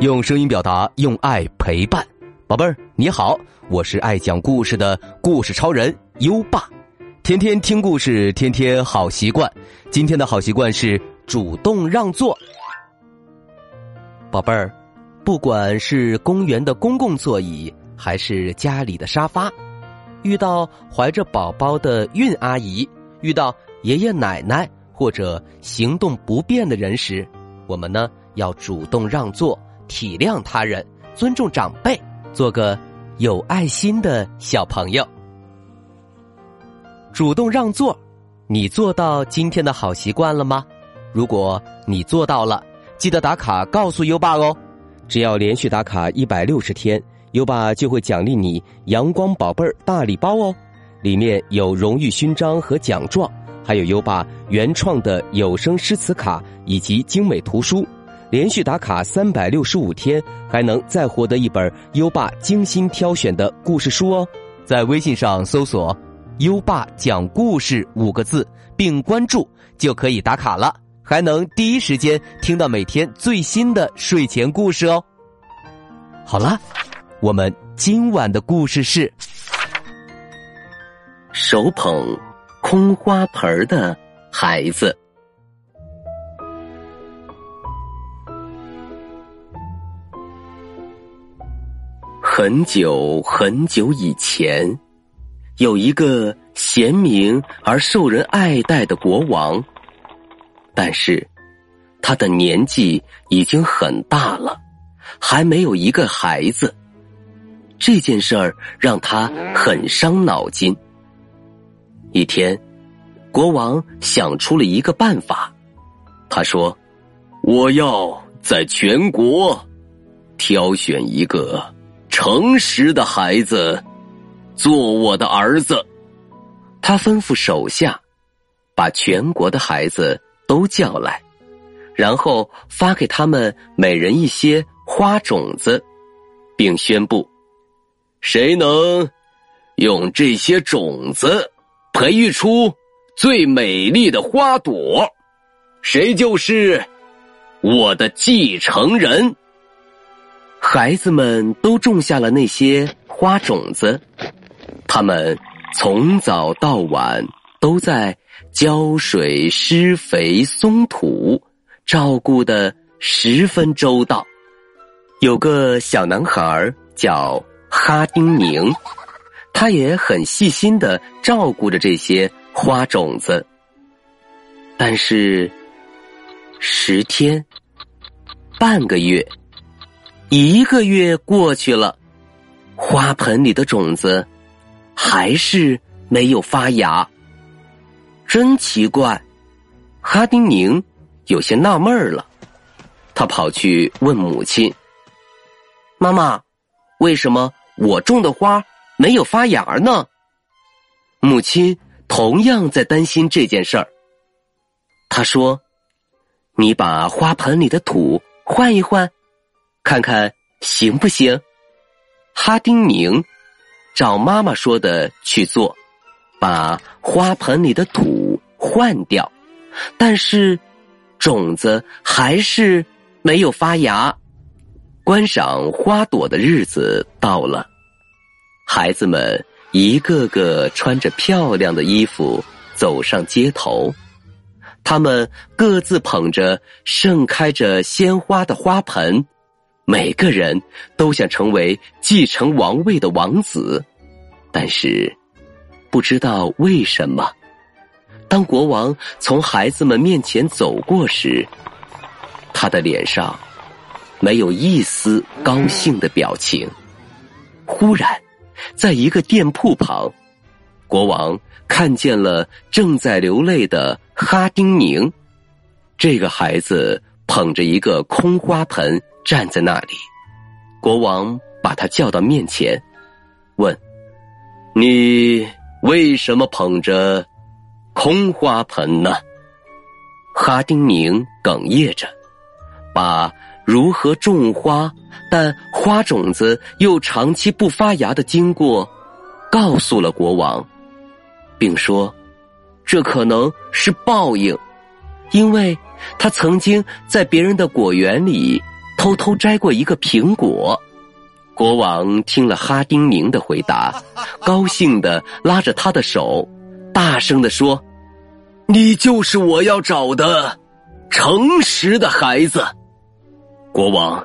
用声音表达，用爱陪伴，宝贝儿你好，我是爱讲故事的故事超人优爸，天天听故事，天天好习惯。今天的好习惯是主动让座。宝贝儿，不管是公园的公共座椅，还是家里的沙发，遇到怀着宝宝的孕阿姨，遇到爷爷奶奶或者行动不便的人时，我们呢要主动让座。体谅他人，尊重长辈，做个有爱心的小朋友。主动让座，你做到今天的好习惯了吗？如果你做到了，记得打卡告诉优爸哦。只要连续打卡一百六十天，优爸就会奖励你“阳光宝贝儿”大礼包哦。里面有荣誉勋章和奖状，还有优爸原创的有声诗词卡以及精美图书。连续打卡三百六十五天，还能再获得一本优爸精心挑选的故事书哦！在微信上搜索“优爸讲故事”五个字，并关注就可以打卡了，还能第一时间听到每天最新的睡前故事哦。好了，我们今晚的故事是：手捧空花盆的孩子。很久很久以前，有一个贤明而受人爱戴的国王，但是他的年纪已经很大了，还没有一个孩子。这件事儿让他很伤脑筋。一天，国王想出了一个办法，他说：“我要在全国挑选一个。”诚实的孩子，做我的儿子。他吩咐手下，把全国的孩子都叫来，然后发给他们每人一些花种子，并宣布：谁能用这些种子培育出最美丽的花朵，谁就是我的继承人。孩子们都种下了那些花种子，他们从早到晚都在浇水、施肥、松土，照顾的十分周到。有个小男孩叫哈丁宁，他也很细心的照顾着这些花种子。但是，十天，半个月。一个月过去了，花盆里的种子还是没有发芽，真奇怪！哈丁宁有些纳闷了，他跑去问母亲：“妈妈，为什么我种的花没有发芽呢？”母亲同样在担心这件事儿。他说：“你把花盆里的土换一换。”看看行不行？哈丁宁照妈妈说的去做，把花盆里的土换掉，但是种子还是没有发芽。观赏花朵的日子到了，孩子们一个个穿着漂亮的衣服走上街头，他们各自捧着盛开着鲜花的花盆。每个人都想成为继承王位的王子，但是不知道为什么，当国王从孩子们面前走过时，他的脸上没有一丝高兴的表情。忽然，在一个店铺旁，国王看见了正在流泪的哈丁宁，这个孩子捧着一个空花盆。站在那里，国王把他叫到面前，问：“你为什么捧着空花盆呢？”哈丁宁哽咽着，把如何种花但花种子又长期不发芽的经过告诉了国王，并说：“这可能是报应，因为他曾经在别人的果园里。”偷偷摘过一个苹果。国王听了哈丁宁的回答，高兴的拉着他的手，大声的说：“你就是我要找的诚实的孩子。”国王，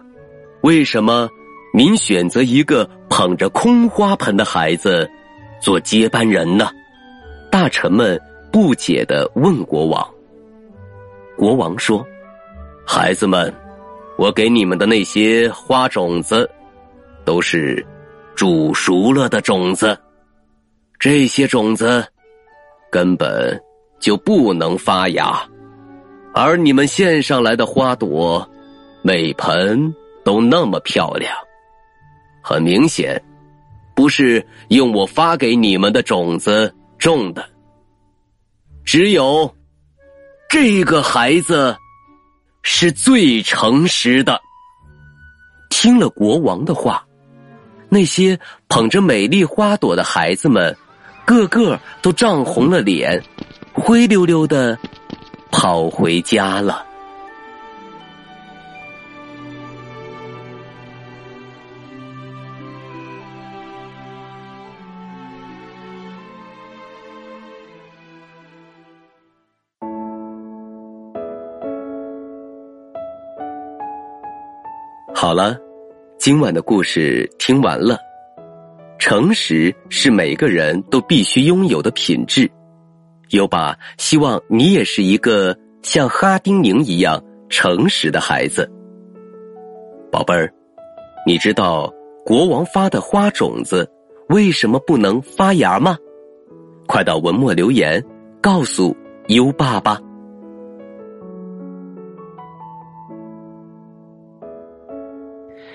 为什么您选择一个捧着空花盆的孩子做接班人呢？大臣们不解的问国王。国王说：“孩子们，我给你们的那些花种子。”都是煮熟了的种子，这些种子根本就不能发芽，而你们献上来的花朵，每盆都那么漂亮，很明显，不是用我发给你们的种子种的。只有这个孩子是最诚实的。听了国王的话。那些捧着美丽花朵的孩子们，个个都涨红了脸，灰溜溜的跑回家了。好了。今晚的故事听完了，诚实是每个人都必须拥有的品质。优爸希望你也是一个像哈丁宁一样诚实的孩子。宝贝儿，你知道国王发的花种子为什么不能发芽吗？快到文末留言告诉优爸吧。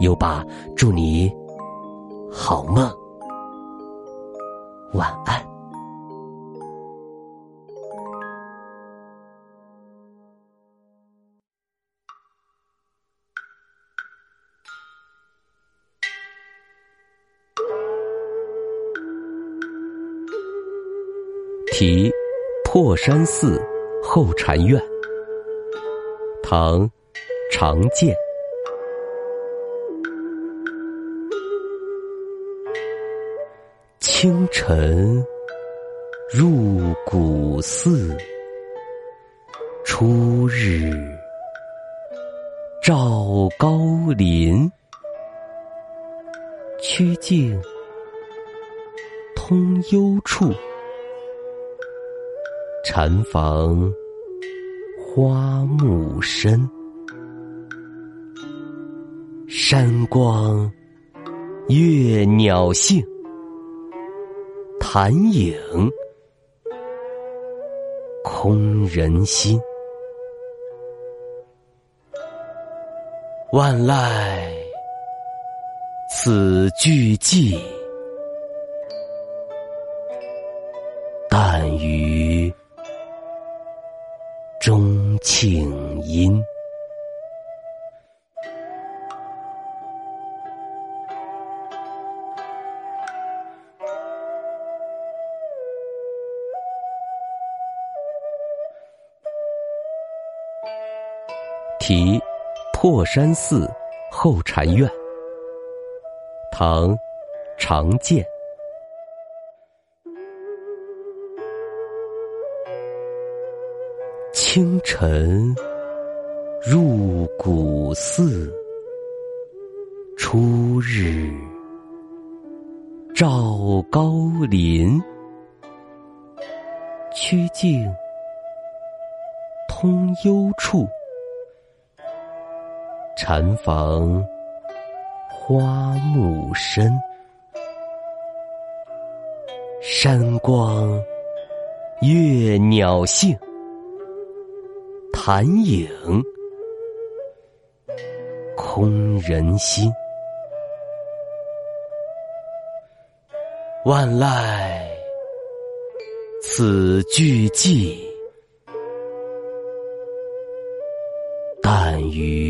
优爸，祝你好梦，晚安。题：破山寺后禅院。唐，常建。清晨入古寺，初日照高林。曲径通幽处，禅房花木深。山光悦鸟性。残影空人心，万籁此俱寂，题：破山寺后禅院。唐，常建。清晨入古寺，初日照高林，曲径通幽处，禅房花木深，山光悦鸟性，潭影空人心。万籁此俱寂，但余。